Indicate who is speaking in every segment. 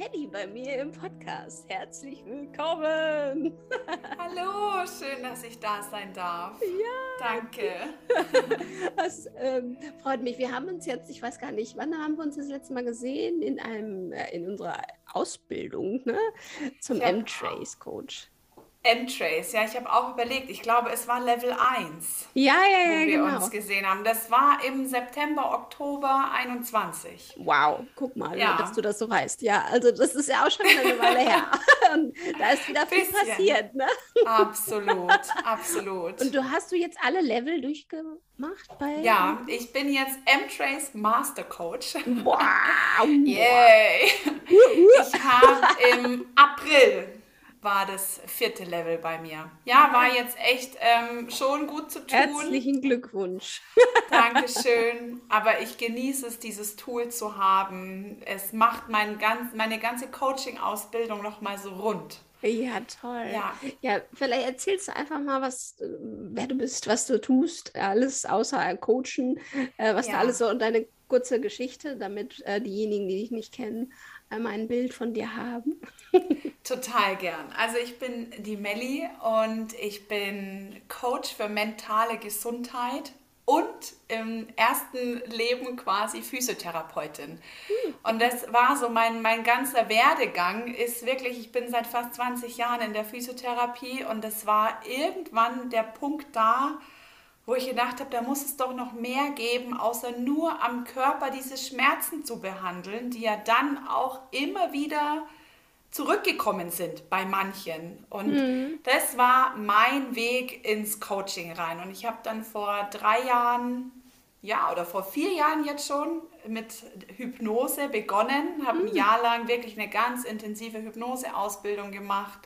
Speaker 1: Maddie bei mir im Podcast. Herzlich willkommen.
Speaker 2: Hallo, schön, dass ich da sein darf.
Speaker 1: Ja.
Speaker 2: Danke.
Speaker 1: Das ähm, freut mich. Wir haben uns jetzt, ich weiß gar nicht, wann haben wir uns das letzte Mal gesehen? In einem, äh, in unserer Ausbildung ne? zum ja. M-Trace-Coach.
Speaker 2: M-Trace, ja, ich habe auch überlegt, ich glaube, es war Level 1,
Speaker 1: ja, ja, ja,
Speaker 2: wo wir
Speaker 1: genau.
Speaker 2: uns gesehen haben. Das war im September, Oktober 21.
Speaker 1: Wow, guck mal, ja. dass du das so weißt. Ja, also das ist ja auch schon eine Weile her. Und da ist wieder viel Bisschen. passiert, ne?
Speaker 2: Absolut, absolut.
Speaker 1: Und du hast du jetzt alle Level durchgemacht? Bei
Speaker 2: ja, ich bin jetzt M-Trace Master Coach.
Speaker 1: Wow!
Speaker 2: Yay! Ich habe im April war das vierte Level bei mir. Ja, war jetzt echt ähm, schon gut zu tun.
Speaker 1: Herzlichen Glückwunsch.
Speaker 2: Dankeschön. Aber ich genieße es, dieses Tool zu haben. Es macht mein ganz, meine ganze Coaching-Ausbildung nochmal so rund.
Speaker 1: Ja, toll.
Speaker 2: Ja.
Speaker 1: ja, vielleicht erzählst du einfach mal, was, äh, wer du bist, was du tust, alles außer Coachen, äh, was ja. du alles so und deine kurze Geschichte, damit äh, diejenigen, die dich nicht kennen, einmal ein Bild von dir haben.
Speaker 2: Total gern. Also ich bin die Melli und ich bin Coach für mentale Gesundheit und im ersten Leben quasi Physiotherapeutin. Und das war so mein, mein ganzer Werdegang, ist wirklich, ich bin seit fast 20 Jahren in der Physiotherapie und es war irgendwann der Punkt da, wo ich gedacht habe, da muss es doch noch mehr geben, außer nur am Körper diese Schmerzen zu behandeln, die ja dann auch immer wieder zurückgekommen sind bei manchen. Und mhm. das war mein Weg ins Coaching rein. Und ich habe dann vor drei Jahren, ja, oder vor vier Jahren jetzt schon mit Hypnose begonnen, habe mhm. ein Jahr lang wirklich eine ganz intensive Hypnoseausbildung gemacht.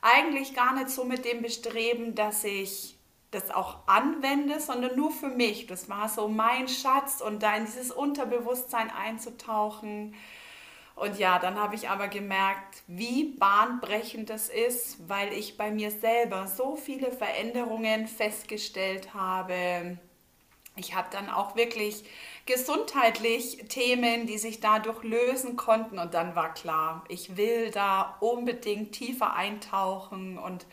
Speaker 2: Eigentlich gar nicht so mit dem Bestreben, dass ich das auch anwende, sondern nur für mich. Das war so mein Schatz und da in dieses Unterbewusstsein einzutauchen. Und ja, dann habe ich aber gemerkt, wie bahnbrechend das ist, weil ich bei mir selber so viele Veränderungen festgestellt habe. Ich habe dann auch wirklich gesundheitlich Themen, die sich dadurch lösen konnten. Und dann war klar, ich will da unbedingt tiefer eintauchen und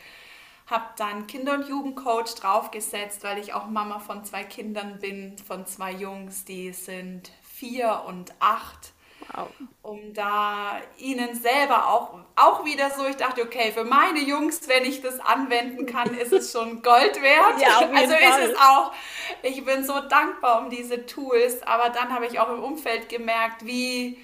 Speaker 2: habe dann Kinder- und Jugendcoach draufgesetzt, weil ich auch Mama von zwei Kindern bin, von zwei Jungs, die sind vier und acht. Wow. Um da ihnen selber auch, auch wieder so, ich dachte, okay, für meine Jungs, wenn ich das anwenden kann, ist es schon Gold wert.
Speaker 1: Ja,
Speaker 2: also
Speaker 1: Fall.
Speaker 2: ist es auch, ich bin so dankbar um diese Tools, aber dann habe ich auch im Umfeld gemerkt, wie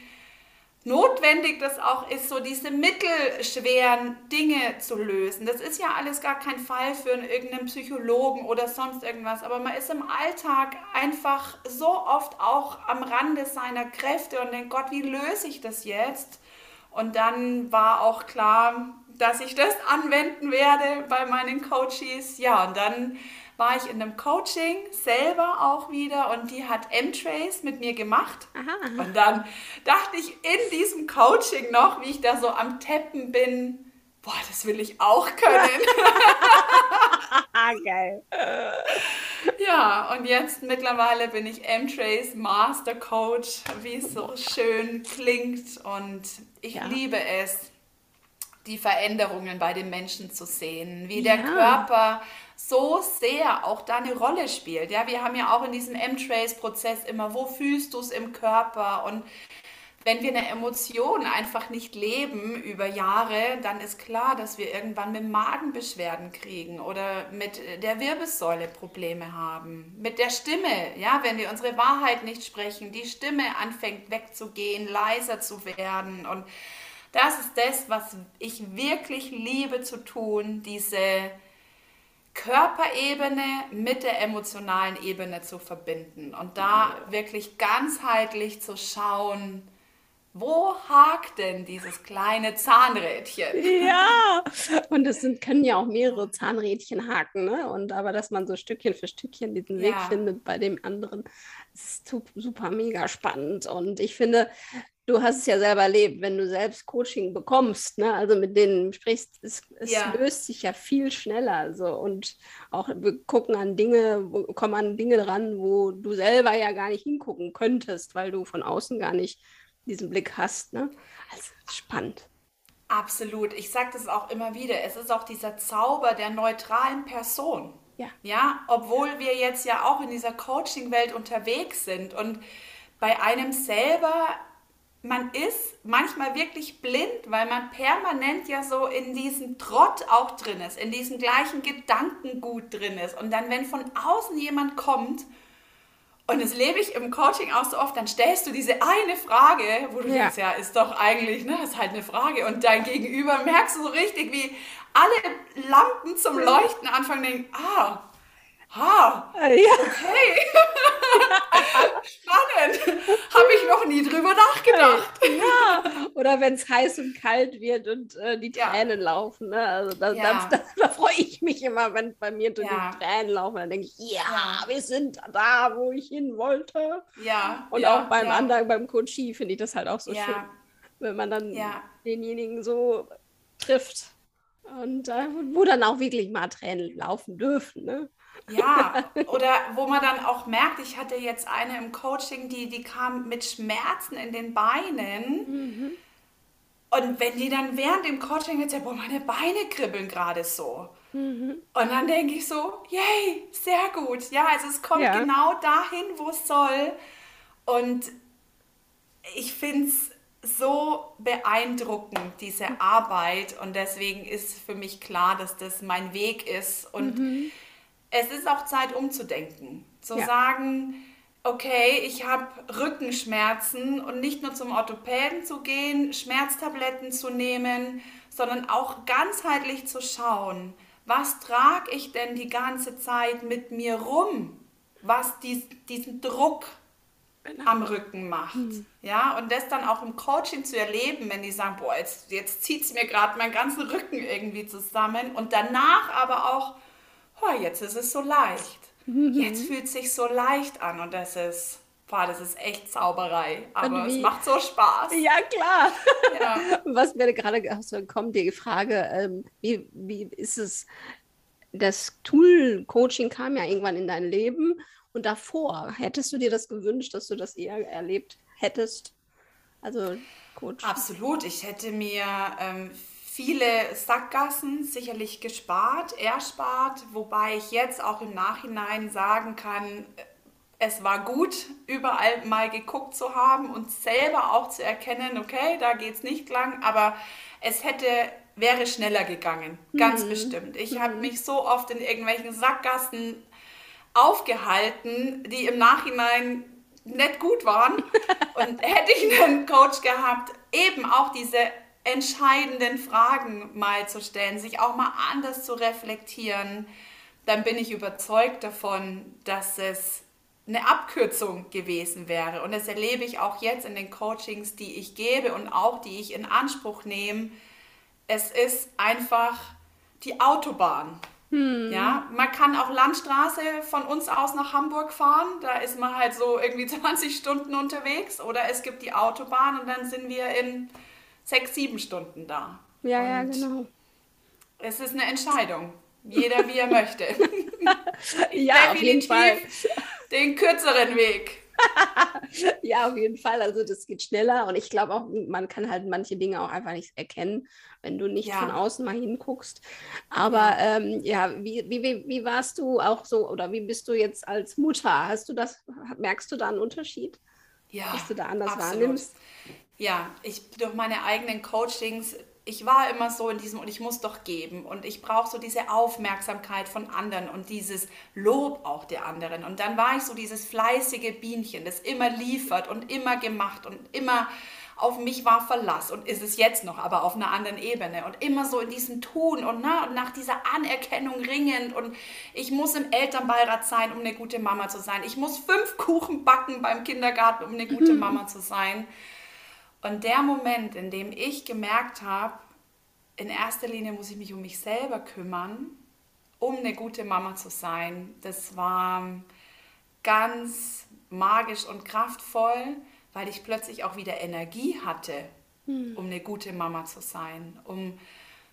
Speaker 2: notwendig das auch ist, so diese mittelschweren Dinge zu lösen. Das ist ja alles gar kein Fall für irgendeinen Psychologen oder sonst irgendwas, aber man ist im Alltag einfach so oft auch am Rande seiner Kräfte und denkt, Gott, wie löse ich das jetzt? Und dann war auch klar, dass ich das anwenden werde bei meinen Coaches. Ja, und dann war ich in einem Coaching selber auch wieder und die hat M-Trace mit mir gemacht.
Speaker 1: Aha.
Speaker 2: Und dann dachte ich in diesem Coaching noch, wie ich da so am Teppen bin, boah, das will ich auch können.
Speaker 1: Geil.
Speaker 2: Ja, und jetzt mittlerweile bin ich M-Trace Master Coach, wie es so schön klingt. Und ich ja. liebe es, die Veränderungen bei den Menschen zu sehen, wie der Körper so sehr auch da eine Rolle spielt. Ja, wir haben ja auch in diesem M-Trace-Prozess immer, wo fühlst du es im Körper? Und wenn wir eine Emotion einfach nicht leben über Jahre, dann ist klar, dass wir irgendwann mit Magenbeschwerden kriegen oder mit der Wirbelsäule Probleme haben, mit der Stimme, ja, wenn wir unsere Wahrheit nicht sprechen, die Stimme anfängt wegzugehen, leiser zu werden und das ist das, was ich wirklich liebe zu tun, diese Körperebene mit der emotionalen Ebene zu verbinden und da wirklich ganzheitlich zu schauen, wo hakt denn dieses kleine Zahnrädchen?
Speaker 1: Ja, und es sind, können ja auch mehrere Zahnrädchen haken, ne? Und aber dass man so Stückchen für Stückchen diesen Weg ja. findet bei dem anderen, ist super mega spannend. Und ich finde, du hast es ja selber erlebt, wenn du selbst Coaching bekommst, ne? also mit denen sprichst, es, es ja. löst sich ja viel schneller. So. Und auch wir gucken an Dinge, kommen an Dinge ran, wo du selber ja gar nicht hingucken könntest, weil du von außen gar nicht diesen Blick hast. Ne? Also spannend.
Speaker 2: Absolut. Ich sage das auch immer wieder. Es ist auch dieser Zauber der neutralen Person.
Speaker 1: Ja.
Speaker 2: Ja, obwohl wir jetzt ja auch in dieser Coaching-Welt unterwegs sind und bei einem selber, man ist manchmal wirklich blind, weil man permanent ja so in diesem Trott auch drin ist, in diesem gleichen Gedankengut drin ist. Und dann, wenn von außen jemand kommt und das lebe ich im Coaching auch so oft, dann stellst du diese eine Frage, wo du ja. denkst, ja, ist doch eigentlich, ne, ist halt eine Frage. Und dein Gegenüber merkst du so richtig, wie alle Lampen zum Leuchten anfangen, denken, ah, Ha, äh, ja. okay. Spannend. Habe ich noch nie drüber nachgedacht.
Speaker 1: Ja, oder wenn es heiß und kalt wird und äh, die Tränen ja. laufen. Ne? Also das, ja. das, da freue ich mich immer, wenn bei mir durch die Tränen laufen. Dann denke ich, ja, wir sind da, wo ich hin wollte.
Speaker 2: Ja.
Speaker 1: Und auch beim anderen, beim Coachie finde ich das halt auch so schön, wenn man dann denjenigen so trifft. Und äh, wo dann auch wirklich mal Tränen laufen dürfen. Ne?
Speaker 2: Ja, oder wo man dann auch merkt, ich hatte jetzt eine im Coaching, die, die kam mit Schmerzen in den Beinen. Mhm. Und wenn die dann während dem Coaching jetzt boah, meine Beine kribbeln gerade so. Mhm. Und dann denke ich so, yay, sehr gut. Ja, also es kommt ja. genau dahin, wo es soll. Und ich finde es so beeindruckend, diese Arbeit. Und deswegen ist für mich klar, dass das mein Weg ist. Und mhm es ist auch Zeit umzudenken. Zu ja. sagen, okay, ich habe Rückenschmerzen und nicht nur zum Orthopäden zu gehen, Schmerztabletten zu nehmen, sondern auch ganzheitlich zu schauen, was trage ich denn die ganze Zeit mit mir rum, was dies, diesen Druck genau. am Rücken macht. Mhm. Ja, und das dann auch im Coaching zu erleben, wenn die sagen, boah, jetzt, jetzt zieht es mir gerade meinen ganzen Rücken irgendwie zusammen und danach aber auch oh, jetzt ist es so leicht. Mhm. Jetzt fühlt es sich so leicht an und das ist, boah, das ist echt Zauberei. Aber es macht so Spaß.
Speaker 1: Ja, klar. Ja. Was mir gerade kommt, die Frage, ähm, wie, wie ist es, das Tool-Coaching kam ja irgendwann in dein Leben und davor, hättest du dir das gewünscht, dass du das eher erlebt hättest? Also Coach.
Speaker 2: Absolut. Ich hätte mir ähm, viele Sackgassen sicherlich gespart, erspart, wobei ich jetzt auch im Nachhinein sagen kann, es war gut, überall mal geguckt zu haben und selber auch zu erkennen, okay, da geht es nicht lang, aber es hätte, wäre schneller gegangen, ganz mhm. bestimmt. Ich mhm. habe mich so oft in irgendwelchen Sackgassen aufgehalten, die im Nachhinein nicht gut waren. und hätte ich einen Coach gehabt, eben auch diese entscheidenden Fragen mal zu stellen, sich auch mal anders zu reflektieren, dann bin ich überzeugt davon, dass es eine Abkürzung gewesen wäre. Und das erlebe ich auch jetzt in den Coachings, die ich gebe und auch die ich in Anspruch nehme. Es ist einfach die Autobahn. Hm. Ja, man kann auch Landstraße von uns aus nach Hamburg fahren. Da ist man halt so irgendwie 20 Stunden unterwegs. Oder es gibt die Autobahn und dann sind wir in sechs, sieben Stunden da.
Speaker 1: Ja, und ja, genau.
Speaker 2: Es ist eine Entscheidung. Jeder wie er möchte.
Speaker 1: ja, auf jeden Fall.
Speaker 2: Den kürzeren Weg.
Speaker 1: ja, auf jeden Fall. Also das geht schneller und ich glaube auch, man kann halt manche Dinge auch einfach nicht erkennen, wenn du nicht ja. von außen mal hinguckst. Aber ja, ähm, ja wie, wie, wie warst du auch so oder wie bist du jetzt als Mutter? Hast du das, merkst du da einen Unterschied?
Speaker 2: Ja,
Speaker 1: dass du da anders absolut. wahrnimmst?
Speaker 2: Ja, ich durch meine eigenen Coachings, ich war immer so in diesem und ich muss doch geben und ich brauche so diese Aufmerksamkeit von anderen und dieses Lob auch der anderen. Und dann war ich so dieses fleißige Bienchen, das immer liefert und immer gemacht und immer auf mich war Verlass und ist es jetzt noch, aber auf einer anderen Ebene. Und immer so in diesem Tun und, na, und nach dieser Anerkennung ringend. Und ich muss im Elternbeirat sein, um eine gute Mama zu sein. Ich muss fünf Kuchen backen beim Kindergarten, um eine gute Mama zu sein. Und der Moment, in dem ich gemerkt habe, in erster Linie muss ich mich um mich selber kümmern, um eine gute Mama zu sein, das war ganz magisch und kraftvoll weil ich plötzlich auch wieder Energie hatte, hm. um eine gute Mama zu sein, um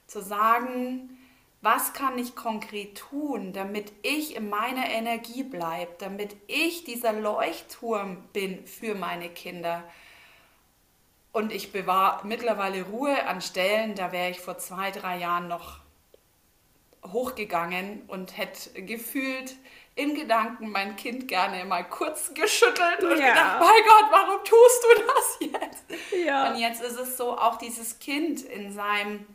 Speaker 2: zu sagen, was kann ich konkret tun, damit ich in meiner Energie bleibe, damit ich dieser Leuchtturm bin für meine Kinder. Und ich bewahre mittlerweile Ruhe an Stellen, da wäre ich vor zwei, drei Jahren noch hochgegangen und hätte gefühlt in Gedanken mein Kind gerne mal kurz geschüttelt und ja. gedacht, mein Gott, warum tust du das jetzt? Ja. Und jetzt ist es so, auch dieses Kind in seinem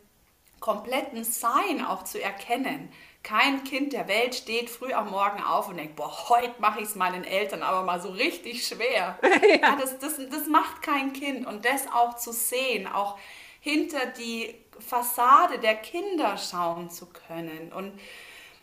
Speaker 2: kompletten Sein auch zu erkennen. Kein Kind der Welt steht früh am Morgen auf und denkt, boah, heute mache ich es meinen Eltern aber mal so richtig schwer. Ja. ja das, das, das macht kein Kind. Und das auch zu sehen, auch hinter die Fassade der Kinder schauen zu können. Und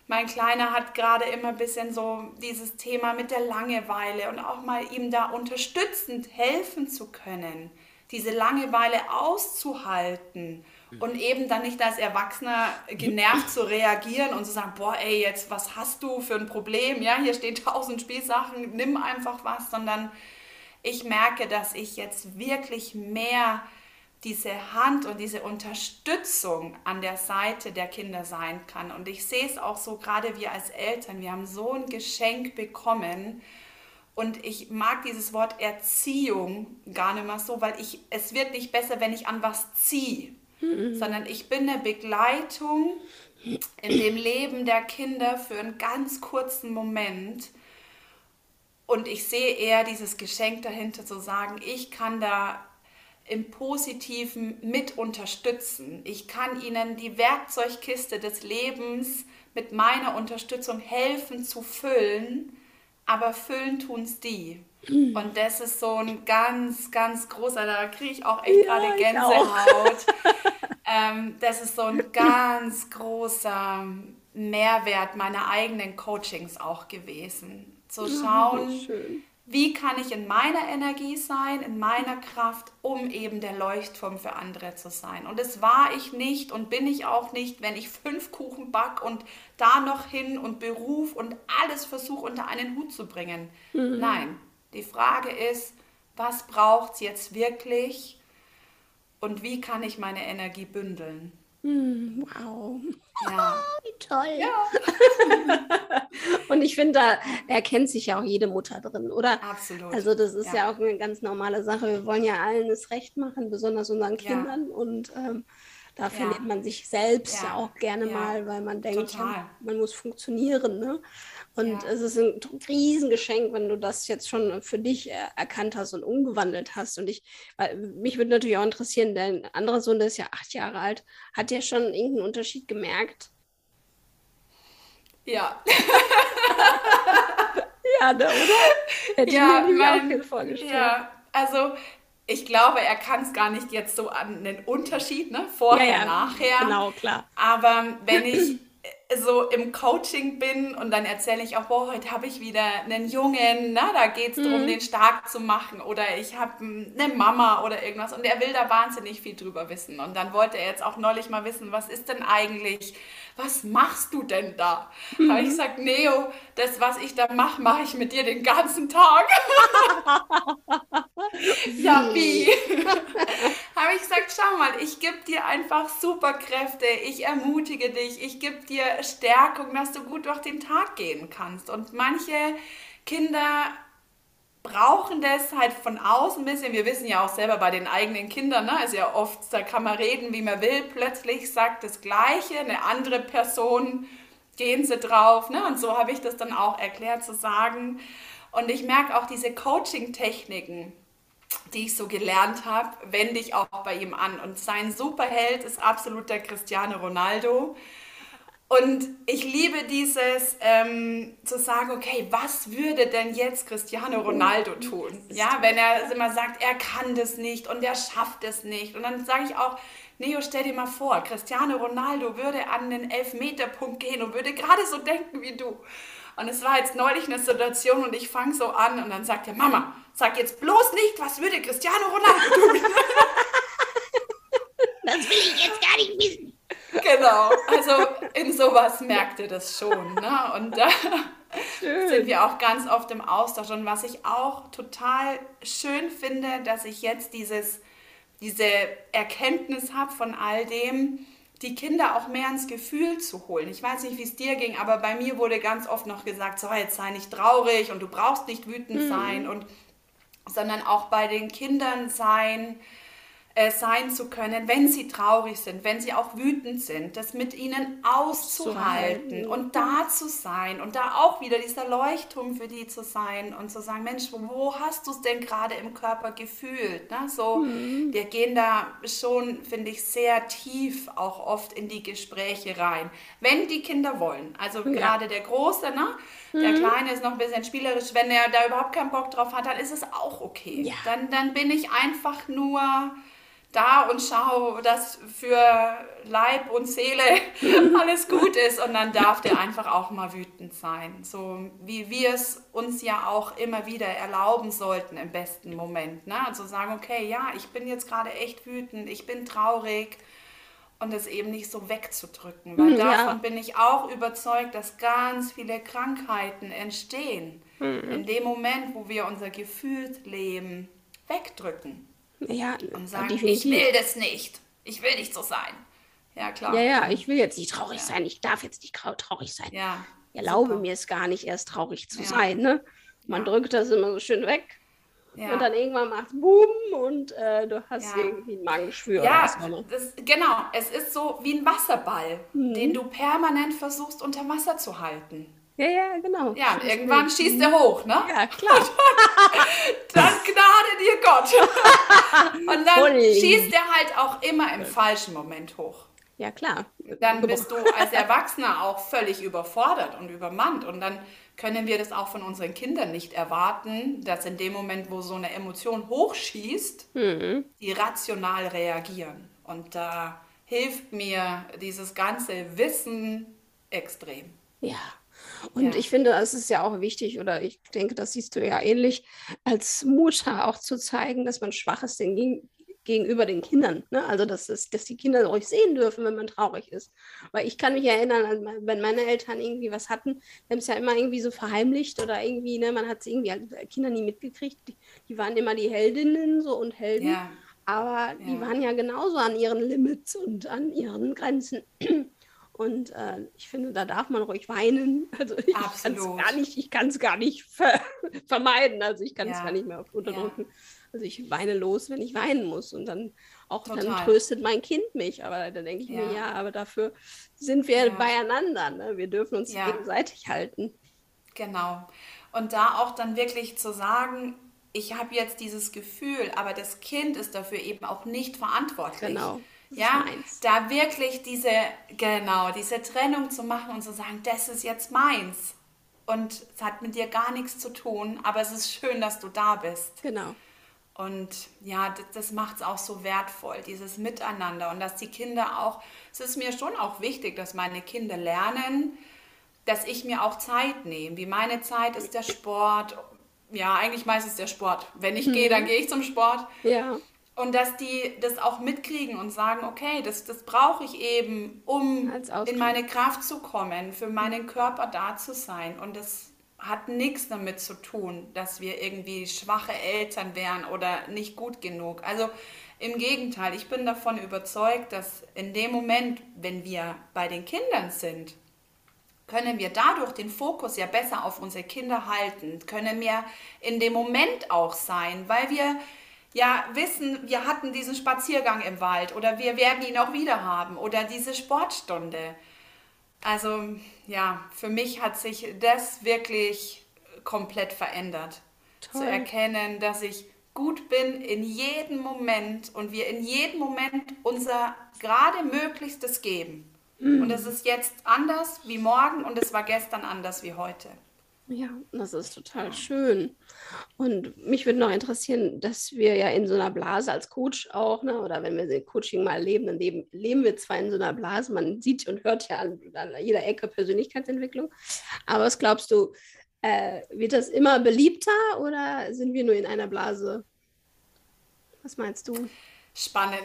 Speaker 2: mein Kleiner hat gerade immer ein bisschen so dieses Thema mit der Langeweile und auch mal ihm da unterstützend helfen zu können, diese Langeweile auszuhalten und eben dann nicht als Erwachsener genervt zu reagieren und zu sagen, boah, ey, jetzt, was hast du für ein Problem? Ja, hier stehen tausend Spielsachen, nimm einfach was, sondern ich merke, dass ich jetzt wirklich mehr diese Hand und diese Unterstützung an der Seite der Kinder sein kann. Und ich sehe es auch so, gerade wir als Eltern, wir haben so ein Geschenk bekommen. Und ich mag dieses Wort Erziehung gar nicht mehr so, weil ich, es wird nicht besser, wenn ich an was ziehe, mhm. sondern ich bin eine Begleitung in dem Leben der Kinder für einen ganz kurzen Moment. Und ich sehe eher dieses Geschenk dahinter zu sagen, ich kann da im Positiven mit unterstützen. Ich kann ihnen die Werkzeugkiste des Lebens mit meiner Unterstützung helfen zu füllen, aber füllen tun es die. Und das ist so ein ganz, ganz großer, da kriege ich auch echt ja, gerade Gänsehaut. ähm, das ist so ein ganz großer Mehrwert meiner eigenen Coachings auch gewesen. Zu schauen, ja, wie kann ich in meiner Energie sein, in meiner Kraft, um eben der Leuchtturm für andere zu sein. Und das war ich nicht und bin ich auch nicht, wenn ich fünf Kuchen back und da noch hin und Beruf und alles versuche unter einen Hut zu bringen. Mhm. Nein, die Frage ist, was braucht es jetzt wirklich und wie kann ich meine Energie bündeln?
Speaker 1: Mhm, wow. Ja. Wie toll. Ja. Und ich finde, da erkennt sich ja auch jede Mutter drin, oder?
Speaker 2: Absolut.
Speaker 1: Also das ist ja. ja auch eine ganz normale Sache. Wir wollen ja allen das Recht machen, besonders unseren Kindern. Und ähm, da verliert man sich selbst ja, auch gerne mal, weil man denkt, man muss funktionieren. Ne? Und ja. es ist ein Riesengeschenk, wenn du das jetzt schon für dich erkannt hast und umgewandelt hast. Und ich, mich würde natürlich auch interessieren, dein anderer Sohn, der ist ja acht Jahre alt, hat der schon irgendeinen Unterschied gemerkt?
Speaker 2: Ja.
Speaker 1: ja, da, oder? Hätte
Speaker 2: ja, ich mir mein, auch vorgestellt. Ja, also ich glaube, er kann es gar nicht jetzt so an den Unterschied, ne? Vorher, ja, ja, nachher.
Speaker 1: Genau, klar.
Speaker 2: Aber wenn ich so im Coaching bin und dann erzähle ich auch, boah, heute habe ich wieder einen Jungen, na, da geht es darum, mhm. den stark zu machen oder ich habe eine Mama oder irgendwas und er will da wahnsinnig viel drüber wissen und dann wollte er jetzt auch neulich mal wissen, was ist denn eigentlich, was machst du denn da? Mhm. Habe ich gesagt, Neo, das, was ich da mache, mache ich mit dir den ganzen Tag. ja, wie? habe ich gesagt, schau mal, ich gebe dir einfach Superkräfte, ich ermutige dich, ich gebe dir Stärkung, dass du gut durch den Tag gehen kannst. Und manche Kinder brauchen das halt von außen ein bisschen. Wir wissen ja auch selber bei den eigenen Kindern, ne, ist ja oft, da kann man reden, wie man will, plötzlich sagt das Gleiche, eine andere Person, gehen sie drauf. Ne? Und so habe ich das dann auch erklärt zu sagen. Und ich merke auch diese Coaching-Techniken, die ich so gelernt habe, wende ich auch bei ihm an. Und sein Superheld ist absolut der Cristiano Ronaldo. Und ich liebe dieses ähm, zu sagen, okay, was würde denn jetzt Cristiano Ronaldo tun? Ja, wenn er immer sagt, er kann das nicht und er schafft es nicht. Und dann sage ich auch, Neo, stell dir mal vor, Cristiano Ronaldo würde an den Elfmeterpunkt gehen und würde gerade so denken wie du. Und es war jetzt neulich eine Situation und ich fange so an und dann sagt er, Mama, sag jetzt bloß nicht, was würde Cristiano Ronaldo tun?
Speaker 1: das will ich jetzt gar nicht wissen.
Speaker 2: Genau, also in sowas merkt ihr das schon. Ne? Und da schön. sind wir auch ganz oft im Austausch. Und was ich auch total schön finde, dass ich jetzt dieses, diese Erkenntnis habe von all dem, die Kinder auch mehr ins Gefühl zu holen. Ich weiß nicht, wie es dir ging, aber bei mir wurde ganz oft noch gesagt, so jetzt sei nicht traurig und du brauchst nicht wütend mhm. sein und sondern auch bei den Kindern sein, äh, sein zu können, wenn sie traurig sind, wenn sie auch wütend sind, das mit ihnen auszuhalten und da zu sein und da auch wieder dieser Leuchtturm für die zu sein und zu sagen, Mensch, wo hast du es denn gerade im Körper gefühlt? Ne? So, mhm. wir gehen da schon, finde ich, sehr tief auch oft in die Gespräche rein, wenn die Kinder wollen. Also ja. gerade der Große, ne? Der mhm. Kleine ist noch ein bisschen spielerisch. Wenn er da überhaupt keinen Bock drauf hat, dann ist es auch okay. Ja. Dann, dann bin ich einfach nur da und schau, dass für Leib und Seele alles gut ist und dann darf der einfach auch mal wütend sein. So wie wir es uns ja auch immer wieder erlauben sollten im besten Moment. Ne? Also sagen, okay, ja, ich bin jetzt gerade echt wütend, ich bin traurig und es eben nicht so wegzudrücken. Weil ja. davon bin ich auch überzeugt, dass ganz viele Krankheiten entstehen. Mhm. In dem Moment, wo wir unser Gefühlsleben wegdrücken.
Speaker 1: Ja,
Speaker 2: und sagen, definitiv. ich will das nicht. Ich will nicht so sein. Ja, klar.
Speaker 1: Ja, ja, ich will jetzt nicht traurig ja. sein. Ich darf jetzt nicht traurig sein.
Speaker 2: Ja.
Speaker 1: Ich erlaube super. mir es gar nicht, erst traurig zu ja. sein. Ne? Man ja. drückt das immer so schön weg. Ja. Und dann irgendwann macht es Boom und äh, du hast irgendwie ein Magengeschwür.
Speaker 2: Ja, das, genau. Es ist so wie ein Wasserball, mhm. den du permanent versuchst unter Wasser zu halten.
Speaker 1: Ja, ja, genau.
Speaker 2: Ja, und irgendwann schießt er hoch, ne?
Speaker 1: Ja, klar.
Speaker 2: dann gnade dir Gott. und dann Voll. schießt er halt auch immer im falschen Moment hoch.
Speaker 1: Ja, klar.
Speaker 2: Dann bist du als Erwachsener auch völlig überfordert und übermannt. Und dann können wir das auch von unseren Kindern nicht erwarten, dass in dem Moment, wo so eine Emotion hochschießt, mhm. die rational reagieren. Und da hilft mir dieses ganze Wissen extrem.
Speaker 1: Ja, und ja. ich finde, es ist ja auch wichtig, oder ich denke, das siehst du ja ähnlich, als Mutter auch zu zeigen, dass man schwach ist den, gegenüber den Kindern. Ne? Also, dass, es, dass die Kinder ruhig sehen dürfen, wenn man traurig ist. Weil ich kann mich erinnern, wenn meine Eltern irgendwie was hatten, die haben es ja immer irgendwie so verheimlicht oder irgendwie, ne, man hat es irgendwie als Kinder nie mitgekriegt. Die, die, waren immer die Heldinnen so und Helden. Ja. Aber ja. die waren ja genauso an ihren Limits und an ihren Grenzen. Und äh, ich finde, da darf man ruhig weinen. Also ich kann es gar nicht, ich kann es gar nicht ver vermeiden. Also ich kann es ja. gar nicht mehr unterdrücken. Ja. Also ich weine los, wenn ich weinen muss. Und dann auch Total. dann tröstet mein Kind mich. Aber da denke ich ja. mir, ja, aber dafür sind wir beieinander. Ne? Wir dürfen uns gegenseitig halten.
Speaker 2: Genau. Und da auch dann wirklich zu sagen, ich habe jetzt dieses Gefühl, aber das Kind ist dafür eben auch nicht verantwortlich.
Speaker 1: Genau
Speaker 2: ja, da wirklich diese, genau, diese Trennung zu machen und zu sagen, das ist jetzt meins. Und es hat mit dir gar nichts zu tun, aber es ist schön, dass du da bist.
Speaker 1: Genau.
Speaker 2: Und ja, das, das macht es auch so wertvoll, dieses Miteinander. Und dass die Kinder auch, es ist mir schon auch wichtig, dass meine Kinder lernen, dass ich mir auch Zeit nehme. Wie meine Zeit ist der Sport. Ja, eigentlich meistens der Sport. Wenn ich mhm. gehe, dann gehe ich zum Sport.
Speaker 1: Ja.
Speaker 2: Und dass die das auch mitkriegen und sagen, okay, das, das brauche ich eben, um in meine Kraft zu kommen, für meinen Körper da zu sein. Und das hat nichts damit zu tun, dass wir irgendwie schwache Eltern wären oder nicht gut genug. Also im Gegenteil, ich bin davon überzeugt, dass in dem Moment, wenn wir bei den Kindern sind, können wir dadurch den Fokus ja besser auf unsere Kinder halten, können wir in dem Moment auch sein, weil wir ja wissen, wir hatten diesen Spaziergang im Wald oder wir werden ihn auch wieder haben oder diese Sportstunde. Also ja, für mich hat sich das wirklich komplett verändert. Toll. Zu erkennen, dass ich gut bin in jedem Moment und wir in jedem Moment unser gerade Möglichstes geben. Mhm. Und es ist jetzt anders wie morgen und es war gestern anders wie heute.
Speaker 1: Ja, das ist total schön. Und mich würde noch interessieren, dass wir ja in so einer Blase als Coach auch, ne, oder wenn wir den Coaching mal leben, dann leben, leben wir zwar in so einer Blase, man sieht und hört ja an, an jeder Ecke Persönlichkeitsentwicklung. Aber was glaubst du, äh, wird das immer beliebter oder sind wir nur in einer Blase? Was meinst du?
Speaker 2: Spannend.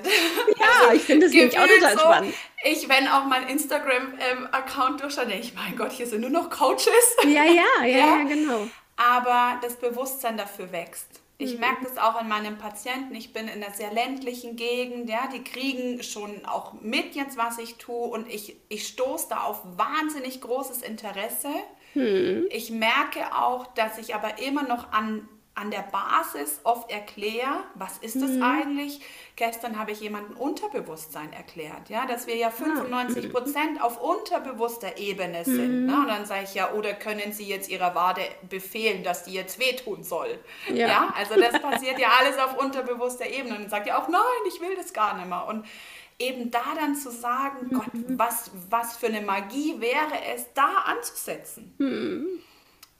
Speaker 1: Ja, also, ich finde es nämlich auch total so, spannend.
Speaker 2: Ich, wenn auch mein Instagram-Account ähm, durchschaue, denke ich, mein Gott, hier sind nur noch Coaches.
Speaker 1: Ja, ja, ja, ja, ja genau.
Speaker 2: Aber das Bewusstsein dafür wächst. Ich mhm. merke das auch an meinen Patienten. Ich bin in einer sehr ländlichen Gegend, ja, die kriegen schon auch mit jetzt, was ich tue und ich, ich stoße da auf wahnsinnig großes Interesse. Mhm. Ich merke auch, dass ich aber immer noch an an der Basis oft erkläre, was ist das mhm. eigentlich? Gestern habe ich jemanden Unterbewusstsein erklärt, ja, dass wir ja 95 ah. Prozent auf unterbewusster Ebene sind. Mhm. Ne? Und dann sage ich ja, oder können Sie jetzt Ihrer Wade befehlen, dass die jetzt wehtun soll? Ja. ja, also das passiert ja alles auf unterbewusster Ebene. Und dann sagt ja auch, nein, ich will das gar nicht mehr. Und eben da dann zu sagen, mhm. Gott, was, was für eine Magie wäre es, da anzusetzen. Mhm.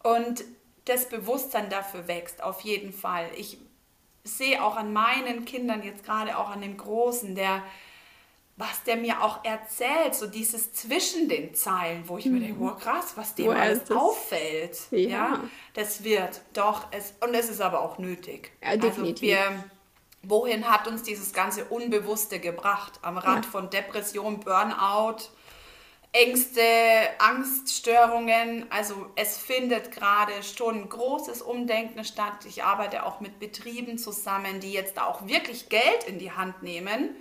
Speaker 2: Und das Bewusstsein dafür wächst, auf jeden Fall. Ich sehe auch an meinen Kindern, jetzt gerade auch an dem Großen, der, was der mir auch erzählt, so dieses zwischen den Zeilen, wo ich mhm. mir denke, oh krass, was dem Woher alles auffällt. Ja. ja. das wird doch, es, und es ist aber auch nötig.
Speaker 1: Ja, definitiv.
Speaker 2: Also wir, wohin hat uns dieses ganze Unbewusste gebracht? Am Rand ja. von Depression, Burnout, Ängste, Angststörungen. Also es findet gerade schon ein großes Umdenken statt. Ich arbeite auch mit Betrieben zusammen, die jetzt auch wirklich Geld in die Hand nehmen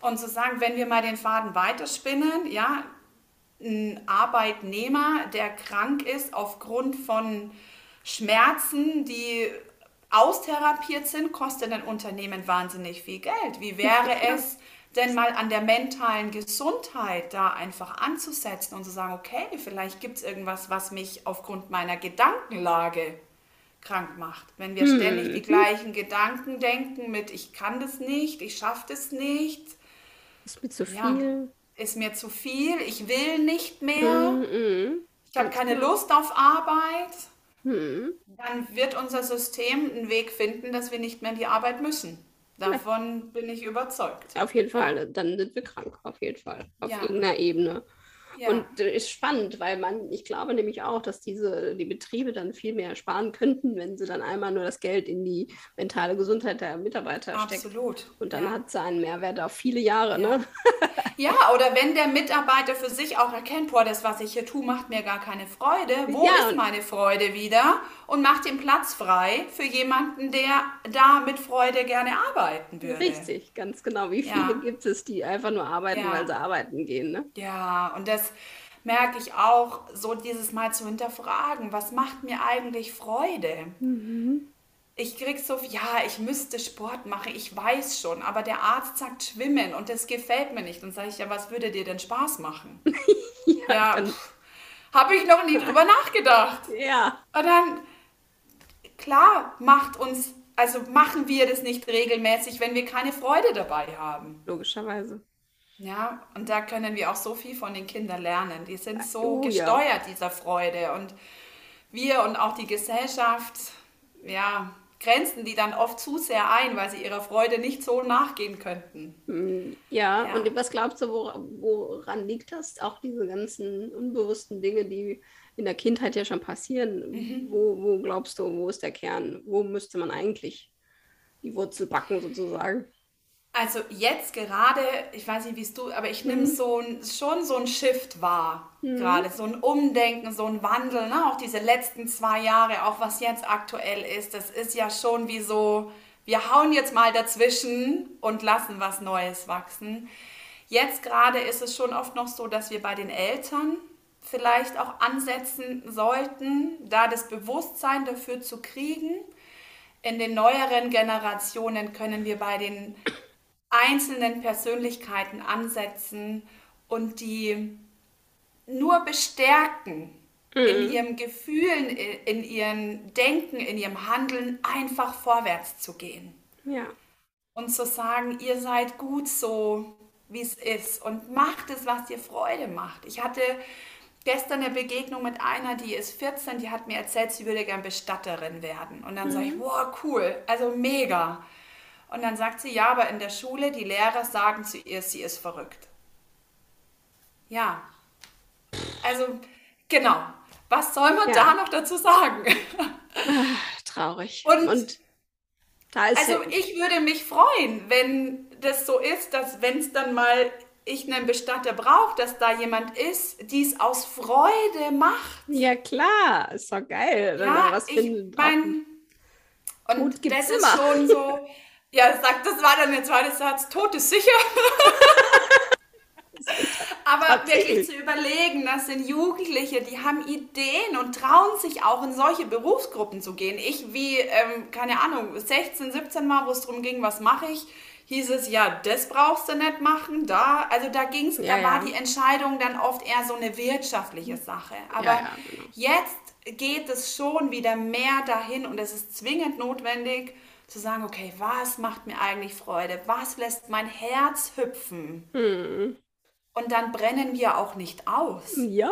Speaker 2: und zu sagen, wenn wir mal den Faden weiterspinnen, ja, ein Arbeitnehmer, der krank ist aufgrund von Schmerzen, die austherapiert sind, kostet ein Unternehmen wahnsinnig viel Geld. Wie wäre es, denn mal an der mentalen Gesundheit da einfach anzusetzen und zu sagen, okay, vielleicht gibt es irgendwas, was mich aufgrund meiner Gedankenlage krank macht. Wenn wir hm. ständig die gleichen Gedanken denken mit, ich kann das nicht, ich schaffe das nicht.
Speaker 1: Ist mir zu viel. Ja,
Speaker 2: ist mir zu viel, ich will nicht mehr, mhm. ich habe keine Lust auf Arbeit. Mhm. Dann wird unser System einen Weg finden, dass wir nicht mehr in die Arbeit müssen. Davon bin ich überzeugt.
Speaker 1: Auf jeden Fall, dann sind wir krank, auf jeden Fall, auf ja. irgendeiner Ebene. Ja. Und äh, ist spannend, weil man, ich glaube nämlich auch, dass diese, die Betriebe dann viel mehr sparen könnten, wenn sie dann einmal nur das Geld in die mentale Gesundheit der Mitarbeiter stecken.
Speaker 2: Absolut.
Speaker 1: Und dann ja. hat sie einen Mehrwert auf viele Jahre,
Speaker 2: ja.
Speaker 1: ne?
Speaker 2: Ja, oder wenn der Mitarbeiter für sich auch erkennt, boah, das, was ich hier tue, macht mir gar keine Freude. Wo ist meine Freude wieder? Und macht den Platz frei für jemanden, der da mit Freude gerne arbeiten würde.
Speaker 1: Richtig, ganz genau. Wie viele gibt es, die einfach nur arbeiten, weil sie arbeiten gehen, ne?
Speaker 2: Ja, und das merke ich auch, so dieses Mal zu hinterfragen, was macht mir eigentlich Freude? Mhm. Ich krieg so, ja, ich müsste Sport machen, ich weiß schon, aber der Arzt sagt schwimmen und das gefällt mir nicht. Dann sage ich, ja, was würde dir denn Spaß machen? ja, ja habe ich noch nie drüber nachgedacht.
Speaker 1: Ja.
Speaker 2: Und dann, klar, macht uns, also machen wir das nicht regelmäßig, wenn wir keine Freude dabei haben.
Speaker 1: Logischerweise.
Speaker 2: Ja, und da können wir auch so viel von den Kindern lernen. Die sind so oh, gesteuert ja. dieser Freude. Und wir und auch die Gesellschaft, ja, grenzen die dann oft zu sehr ein, weil sie ihrer Freude nicht so nachgehen könnten.
Speaker 1: Hm, ja, ja. und was glaubst du, woran liegt das? Auch diese ganzen unbewussten Dinge, die in der Kindheit ja schon passieren. Mhm. Wo, wo glaubst du, wo ist der Kern? Wo müsste man eigentlich die Wurzel backen sozusagen?
Speaker 2: Also jetzt gerade, ich weiß nicht, wie es du, aber ich nehme mhm. so ein, schon so ein Shift wahr, mhm. gerade so ein Umdenken, so ein Wandel, ne? auch diese letzten zwei Jahre, auch was jetzt aktuell ist, das ist ja schon wie so, wir hauen jetzt mal dazwischen und lassen was Neues wachsen. Jetzt gerade ist es schon oft noch so, dass wir bei den Eltern vielleicht auch ansetzen sollten, da das Bewusstsein dafür zu kriegen. In den neueren Generationen können wir bei den einzelnen Persönlichkeiten ansetzen und die nur bestärken mhm. in ihrem Gefühlen, in ihrem Denken, in ihrem Handeln, einfach vorwärts zu gehen.
Speaker 1: Ja.
Speaker 2: Und zu sagen, ihr seid gut so, wie es ist und mach das, was dir Freude macht. Ich hatte gestern eine Begegnung mit einer, die ist 14, die hat mir erzählt, sie würde gern Bestatterin werden. Und dann mhm. sage ich, wow, cool, also mega. Und dann sagt sie, ja, aber in der Schule, die Lehrer sagen zu ihr, sie ist verrückt. Ja. Also, genau. Was soll man ja. da noch dazu sagen?
Speaker 1: Traurig.
Speaker 2: Und, Und also ich würde mich freuen, wenn das so ist, dass wenn es dann mal ich einen Bestatter brauche, dass da jemand ist, die es aus Freude macht.
Speaker 1: Ja klar, ist doch geil. Wenn ja, was
Speaker 2: ich mein, und das ist schon so, ja, sagt, das war dann der zweite Satz, Tod ist sicher. Aber wirklich zu überlegen, das sind Jugendliche, die haben Ideen und trauen sich auch in solche Berufsgruppen zu gehen. Ich wie, ähm, keine Ahnung, 16, 17 Mal, wo es darum ging, was mache ich, hieß es, ja, das brauchst du nicht machen, da, also da ging es, ja, da war die Entscheidung dann oft eher so eine wirtschaftliche Sache. Aber ja, genau. jetzt geht es schon wieder mehr dahin und es ist zwingend notwendig, zu sagen, okay, was macht mir eigentlich Freude? Was lässt mein Herz hüpfen? Hm. Und dann brennen wir auch nicht aus.
Speaker 1: Ja.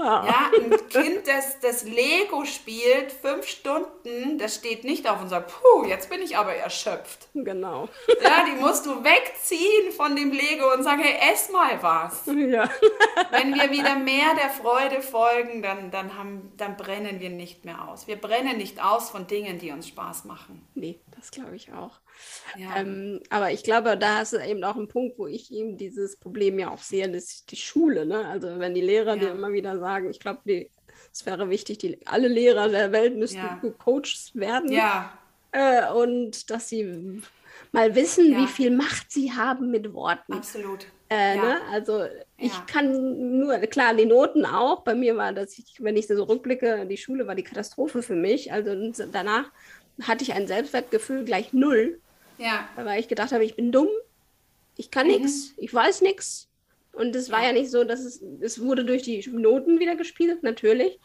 Speaker 2: Ja, ein Kind, das, das Lego spielt, fünf Stunden, das steht nicht auf und sagt, puh, jetzt bin ich aber erschöpft.
Speaker 1: Genau.
Speaker 2: Ja, die musst du wegziehen von dem Lego und sagen, hey, ess mal was.
Speaker 1: Ja.
Speaker 2: Wenn wir wieder mehr der Freude folgen, dann, dann, haben, dann brennen wir nicht mehr aus. Wir brennen nicht aus von Dingen, die uns Spaß machen.
Speaker 1: Nee, das glaube ich auch. Ja. Ähm, aber ich glaube, da hast du eben auch einen Punkt, wo ich eben dieses Problem ja auch sehe, das ist die Schule. Ne? Also wenn die Lehrer ja. dir immer wieder sagen, ich glaube, es wäre wichtig, die, alle Lehrer der Welt müssten ja. gecoacht werden.
Speaker 2: Ja.
Speaker 1: Äh, und dass sie mal wissen, wie viel Macht sie haben mit Worten.
Speaker 2: Absolut.
Speaker 1: Äh, ja. ne? Also ich ja. kann nur, klar, die Noten auch. Bei mir war das, ich, wenn ich so rückblicke, die Schule war die Katastrophe für mich. Also danach hatte ich ein Selbstwertgefühl gleich null.
Speaker 2: Ja.
Speaker 1: Weil ich gedacht habe, ich bin dumm, ich kann mhm. nichts, ich weiß nichts. Und es war ja. ja nicht so, dass es, es wurde durch die Noten wieder gespielt, natürlich.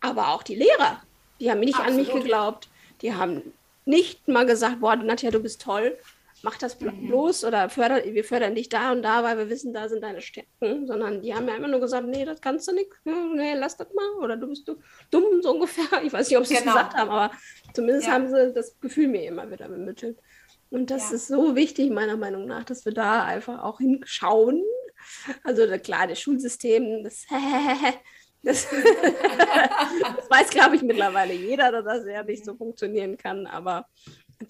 Speaker 1: Aber auch die Lehrer, die haben nicht Absolut. an mich geglaubt. Die haben nicht mal gesagt, boah, Nadja, du bist toll, mach das mhm. bloß oder förder, wir fördern dich da und da, weil wir wissen, da sind deine Stärken, sondern die haben mir immer nur gesagt, nee, das kannst du nicht, nee, lass das mal oder du bist du dumm, so ungefähr. Ich weiß nicht, ob sie es genau. gesagt haben, aber zumindest ja. haben sie das Gefühl mir immer wieder bemittelt. Und das ja. ist so wichtig, meiner Meinung nach, dass wir da einfach auch hinschauen. Also klar, das Schulsystem, das, das, das weiß, glaube ich, mittlerweile jeder, dass das ja nicht so funktionieren kann. Aber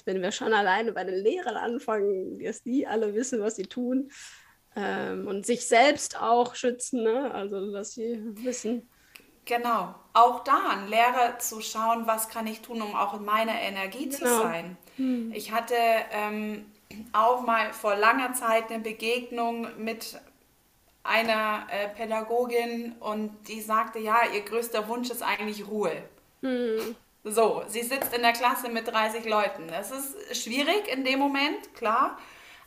Speaker 1: wenn wir schon alleine bei den Lehrern anfangen, dass die alle wissen, was sie tun ähm, und sich selbst auch schützen, ne? also dass sie wissen,
Speaker 2: Genau, auch da ein Lehrer zu schauen, was kann ich tun, um auch in meiner Energie genau. zu sein. Hm. Ich hatte ähm, auch mal vor langer Zeit eine Begegnung mit einer äh, Pädagogin und die sagte, ja, ihr größter Wunsch ist eigentlich Ruhe. Hm. So, sie sitzt in der Klasse mit 30 Leuten. Das ist schwierig in dem Moment, klar.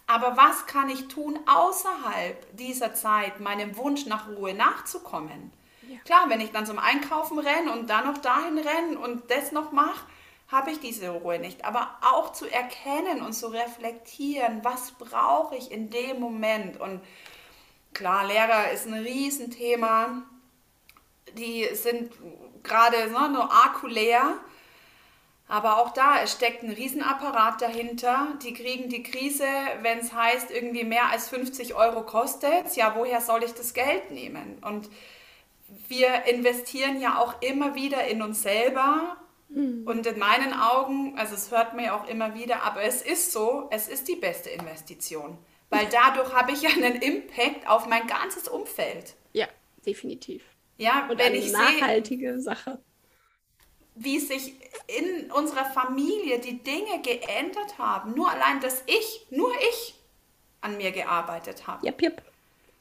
Speaker 2: Aber was kann ich tun, außerhalb dieser Zeit meinem Wunsch nach Ruhe nachzukommen? Ja. Klar, wenn ich dann zum Einkaufen renne und dann noch dahin renne und das noch mache, habe ich diese Ruhe nicht. Aber auch zu erkennen und zu reflektieren, was brauche ich in dem Moment. Und klar, Lehrer ist ein Riesenthema. Die sind gerade ne, nur akulär. Aber auch da, es steckt ein Riesenapparat dahinter. Die kriegen die Krise, wenn es heißt, irgendwie mehr als 50 Euro kostet. Ja, woher soll ich das Geld nehmen? Und wir investieren ja auch immer wieder in uns selber. Mhm. Und in meinen Augen, also es hört ja auch immer wieder, aber es ist so, es ist die beste Investition. Weil dadurch habe ich ja einen Impact auf mein ganzes Umfeld.
Speaker 1: Ja, definitiv.
Speaker 2: Ja,
Speaker 1: Und wenn eine ich nachhaltige sehe, Sache.
Speaker 2: Wie sich in unserer Familie die Dinge geändert haben, nur allein, dass ich, nur ich an mir gearbeitet habe.
Speaker 1: Yep, yep.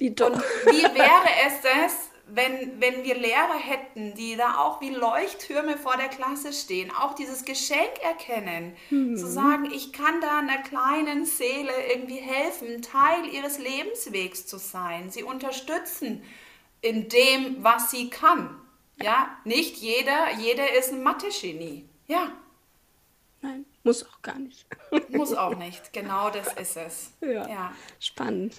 Speaker 2: Und wie wäre es das, wenn, wenn wir Lehrer hätten, die da auch wie Leuchttürme vor der Klasse stehen, auch dieses Geschenk erkennen, mhm. zu sagen, ich kann da einer kleinen Seele irgendwie helfen, Teil ihres Lebenswegs zu sein, sie unterstützen in dem, was sie kann. Ja, nicht jeder, jeder ist ein Mathe-Genie. Ja.
Speaker 1: Nein. Muss auch gar nicht.
Speaker 2: Muss auch nicht, genau das ist es.
Speaker 1: Ja, ja. spannend.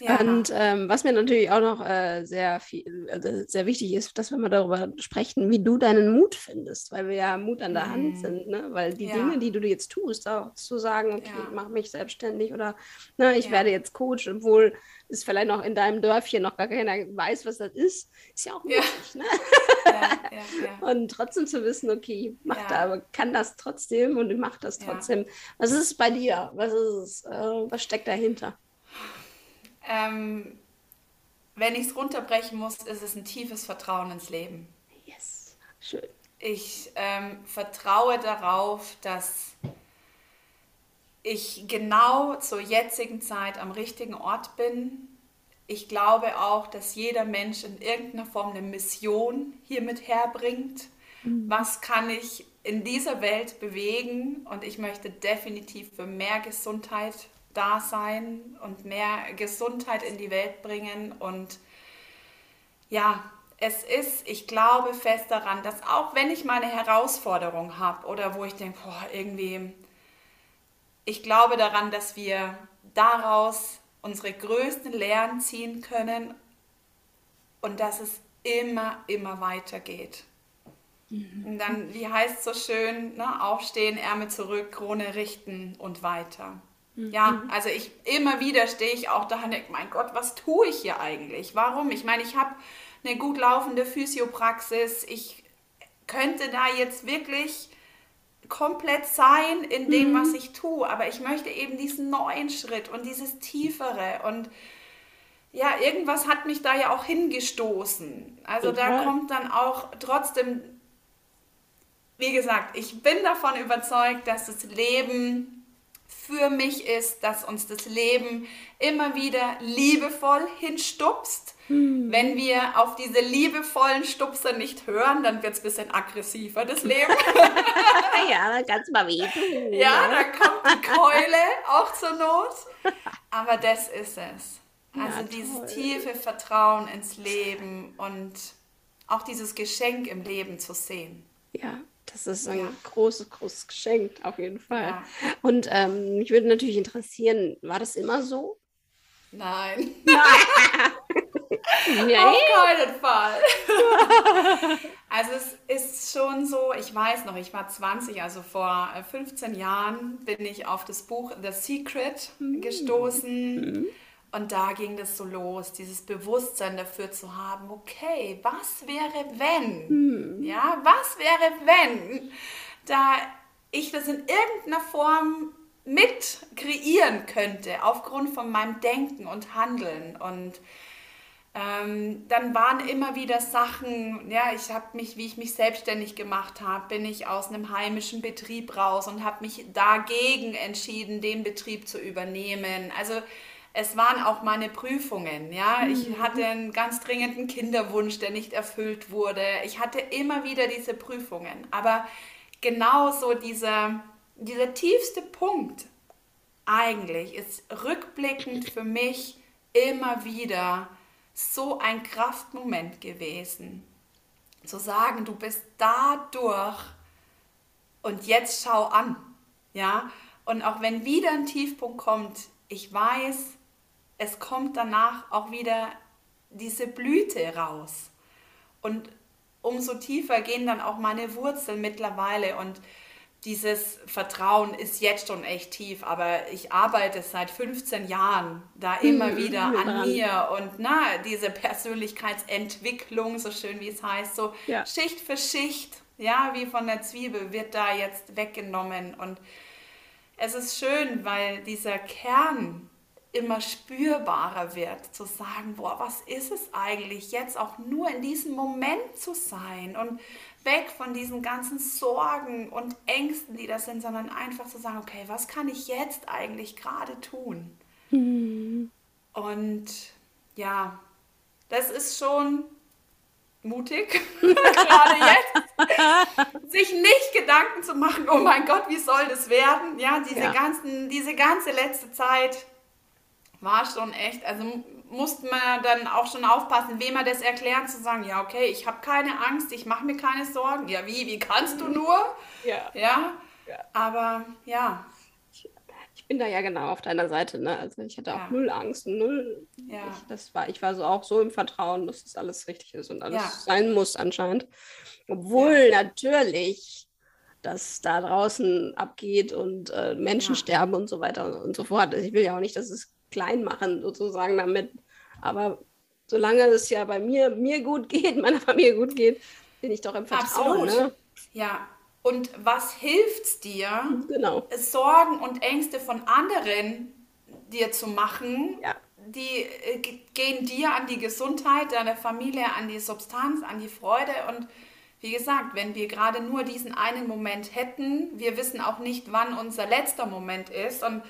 Speaker 1: Ja. Und ähm, was mir natürlich auch noch äh, sehr viel, äh, sehr wichtig ist, dass wir mal darüber sprechen, wie du deinen Mut findest, weil wir ja Mut an der mhm. Hand sind, ne? Weil die ja. Dinge, die du jetzt tust, auch zu sagen, okay, ja. ich mache mich selbstständig oder ne, ich werde jetzt Coach, obwohl es vielleicht noch in deinem Dörfchen noch gar keiner weiß, was das ist, ist ja auch möglich. Ne? Und trotzdem zu wissen, okay, ich mach da, aber kann das trotzdem und ich mache das trotzdem. Was ist es bei dir? Was ist es? Äh, was steckt dahinter?
Speaker 2: Ähm, wenn ich es runterbrechen muss, ist es ein tiefes Vertrauen ins Leben.
Speaker 1: Yes, schön.
Speaker 2: Ich ähm, vertraue darauf, dass ich genau zur jetzigen Zeit am richtigen Ort bin. Ich glaube auch, dass jeder Mensch in irgendeiner Form eine Mission hier mit herbringt. Mhm. Was kann ich in dieser Welt bewegen? Und ich möchte definitiv für mehr Gesundheit da sein und mehr Gesundheit in die Welt bringen. Und ja, es ist, ich glaube fest daran, dass auch wenn ich meine Herausforderung habe oder wo ich denke, boah, irgendwie, ich glaube daran, dass wir daraus unsere größten Lehren ziehen können und dass es immer, immer weitergeht. Mhm. Und dann, wie heißt es so schön, ne? aufstehen, Ärmel zurück, Krone richten und weiter. Ja, mhm. also ich immer wieder stehe ich auch da und denke, mein Gott, was tue ich hier eigentlich? Warum? Ich meine, ich habe eine gut laufende Physiopraxis. Ich könnte da jetzt wirklich komplett sein in dem, mhm. was ich tue, aber ich möchte eben diesen neuen Schritt und dieses tiefere und ja, irgendwas hat mich da ja auch hingestoßen. Also da kommt dann auch trotzdem, wie gesagt, ich bin davon überzeugt, dass das Leben für mich ist, dass uns das Leben immer wieder liebevoll hinstupst. Hm. Wenn wir auf diese liebevollen Stupser nicht hören, dann wird es ein bisschen aggressiver, das Leben.
Speaker 1: ja, dann kann es mal weh
Speaker 2: Ja, dann kommt die Keule auch zur Not. Aber das ist es. Also ja, dieses tiefe Vertrauen ins Leben und auch dieses Geschenk im Leben zu sehen.
Speaker 1: Ja, das ist ein ja. großes, großes Geschenk, auf jeden Fall. Ja. Und ähm, mich würde natürlich interessieren, war das immer so?
Speaker 2: Nein. nee. Auf keinen Fall. also es ist schon so, ich weiß noch, ich war 20, also vor 15 äh, Jahren bin ich auf das Buch The Secret mhm. gestoßen. Mhm. Und da ging das so los, dieses Bewusstsein dafür zu haben, okay, was wäre wenn? Hm. Ja, was wäre wenn, da ich das in irgendeiner Form mit kreieren könnte, aufgrund von meinem Denken und Handeln. Und ähm, dann waren immer wieder Sachen, ja, ich habe mich, wie ich mich selbstständig gemacht habe, bin ich aus einem heimischen Betrieb raus und habe mich dagegen entschieden, den Betrieb zu übernehmen. Also es waren auch meine Prüfungen. Ja? Ich mhm. hatte einen ganz dringenden Kinderwunsch, der nicht erfüllt wurde. Ich hatte immer wieder diese Prüfungen. Aber genauso dieser, dieser tiefste Punkt eigentlich ist rückblickend für mich immer wieder so ein Kraftmoment gewesen. Zu sagen, du bist dadurch und jetzt schau an. Ja? Und auch wenn wieder ein Tiefpunkt kommt, ich weiß, es kommt danach auch wieder diese Blüte raus. Und umso tiefer gehen dann auch meine Wurzeln mittlerweile und dieses Vertrauen ist jetzt schon echt tief, aber ich arbeite seit 15 Jahren da immer mhm, wieder an mir und na, diese Persönlichkeitsentwicklung, so schön wie es heißt, so ja. Schicht für Schicht, ja, wie von der Zwiebel wird da jetzt weggenommen und es ist schön, weil dieser Kern immer spürbarer wird, zu sagen, boah, was ist es eigentlich jetzt auch nur in diesem Moment zu sein und weg von diesen ganzen Sorgen und Ängsten, die das sind, sondern einfach zu sagen, okay, was kann ich jetzt eigentlich gerade tun? Mhm. Und ja, das ist schon mutig, gerade jetzt, sich nicht Gedanken zu machen, oh mein Gott, wie soll das werden? Ja, diese, ja. Ganzen, diese ganze letzte Zeit war schon echt, also musste man dann auch schon aufpassen, wem man das erklärt, zu sagen, ja, okay, ich habe keine Angst, ich mache mir keine Sorgen. Ja, wie, wie kannst du nur? Ja. Ja, Ja. Aber ja.
Speaker 1: Ich, ich, bin da ja genau auf deiner Seite. Ne? Also ich hatte auch ja. null Angst, null. Ja. Ich, das war, ich war so auch so im Vertrauen, dass das alles richtig ist und alles sein muss anscheinend. Obwohl natürlich das da draußen abgeht und äh, Menschen sterben und so weiter und so fort. Also ich will ja auch nicht, dass es klein machen sozusagen damit. Aber solange es ja bei mir, mir gut geht, meiner Familie gut geht, bin ich doch im Vertrauen. Ne?
Speaker 2: Ja. Und was hilft dir,
Speaker 1: genau.
Speaker 2: Sorgen und Ängste von anderen dir zu machen?
Speaker 1: Ja.
Speaker 2: Die äh, gehen dir an die Gesundheit deiner Familie, an die Substanz, an die Freude. Und wie gesagt, wenn wir gerade nur diesen einen Moment hätten, wir wissen auch nicht, wann unser letzter Moment ist. Und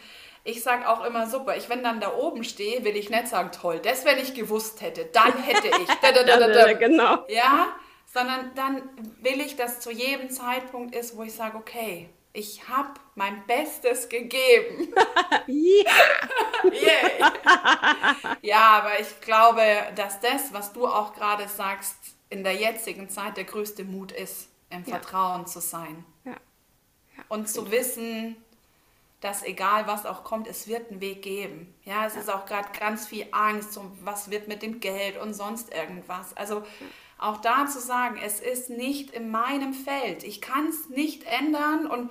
Speaker 2: ich sage auch immer super, ich wenn dann da oben stehe, will ich nicht sagen, toll, das wenn ich gewusst hätte, dann hätte ich. Da, da, da,
Speaker 1: genau.
Speaker 2: Ja, sondern dann will ich, dass zu jedem Zeitpunkt ist, wo ich sage, okay, ich habe mein Bestes gegeben. yeah. ja, aber ich glaube, dass das, was du auch gerade sagst, in der jetzigen Zeit der größte Mut ist, im ja. Vertrauen zu sein.
Speaker 1: Ja.
Speaker 2: Ja, und zu wissen, dass egal was auch kommt, es wird einen Weg geben. Ja, es ja. ist auch gerade ganz viel Angst, um was wird mit dem Geld und sonst irgendwas. Also auch da zu sagen, es ist nicht in meinem Feld. Ich kann es nicht ändern und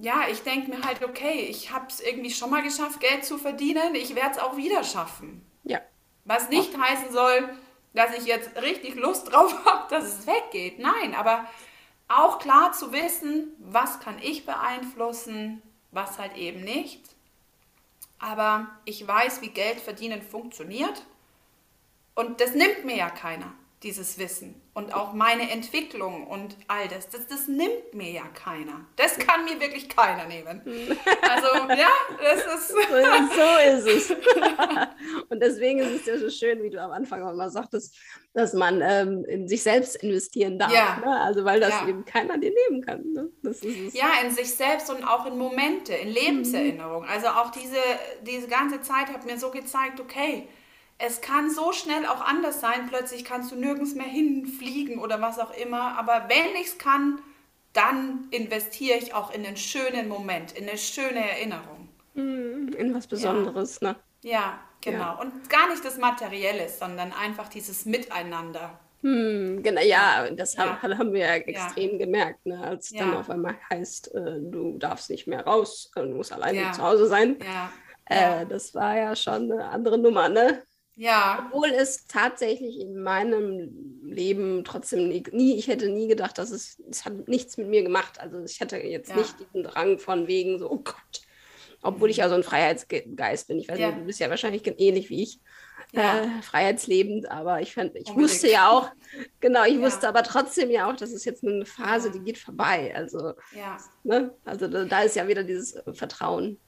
Speaker 2: ja, ich denke mir halt, okay, ich habe es irgendwie schon mal geschafft, Geld zu verdienen. Ich werde es auch wieder schaffen.
Speaker 1: Ja.
Speaker 2: Was nicht ja. heißen soll, dass ich jetzt richtig Lust drauf habe, dass es weggeht. Nein, aber auch klar zu wissen, was kann ich beeinflussen, was halt eben nicht. Aber ich weiß, wie Geld verdienen funktioniert. Und das nimmt mir ja keiner dieses Wissen und auch meine Entwicklung und all das, das, das nimmt mir ja keiner. Das kann mir wirklich keiner nehmen. Also ja, das ist...
Speaker 1: so, ist es. und deswegen ist es ja so schön, wie du am Anfang auch immer sagtest, dass man ähm, in sich selbst investieren darf. Ja. Ne? Also weil das ja. eben keiner dir nehmen kann. Ne?
Speaker 2: Ja, in sich selbst und auch in Momente, in Lebenserinnerung. Mhm. Also auch diese, diese ganze Zeit hat mir so gezeigt, okay, es kann so schnell auch anders sein. Plötzlich kannst du nirgends mehr hinfliegen oder was auch immer. Aber wenn ich es kann, dann investiere ich auch in einen schönen Moment, in eine schöne Erinnerung.
Speaker 1: Hm, in was Besonderes,
Speaker 2: ja.
Speaker 1: ne?
Speaker 2: Ja, genau. Ja. Und gar nicht das Materielle, sondern einfach dieses Miteinander.
Speaker 1: Hm, genau, ja, das ja. Haben, haben wir ja extrem ja. gemerkt, ne? als ja. dann auf einmal heißt, äh, du darfst nicht mehr raus, äh, du musst alleine zu Hause sein. Äh, das war ja schon eine andere Nummer, ne?
Speaker 2: Ja.
Speaker 1: Obwohl es tatsächlich in meinem Leben trotzdem nie, nie, ich hätte nie gedacht, dass es, es hat nichts mit mir gemacht. Also ich hatte jetzt ja. nicht diesen Drang von wegen so, oh Gott. Obwohl ich ja so ein Freiheitsgeist bin. Ich weiß ja. nicht, du bist ja wahrscheinlich ähnlich wie ich. Ja. Äh, freiheitslebend, aber ich fand, ich Unbedingt. wusste ja auch, genau, ich ja. wusste aber trotzdem ja auch, das ist jetzt eine Phase, die geht vorbei. Also, ne? also da, da ist ja wieder dieses Vertrauen.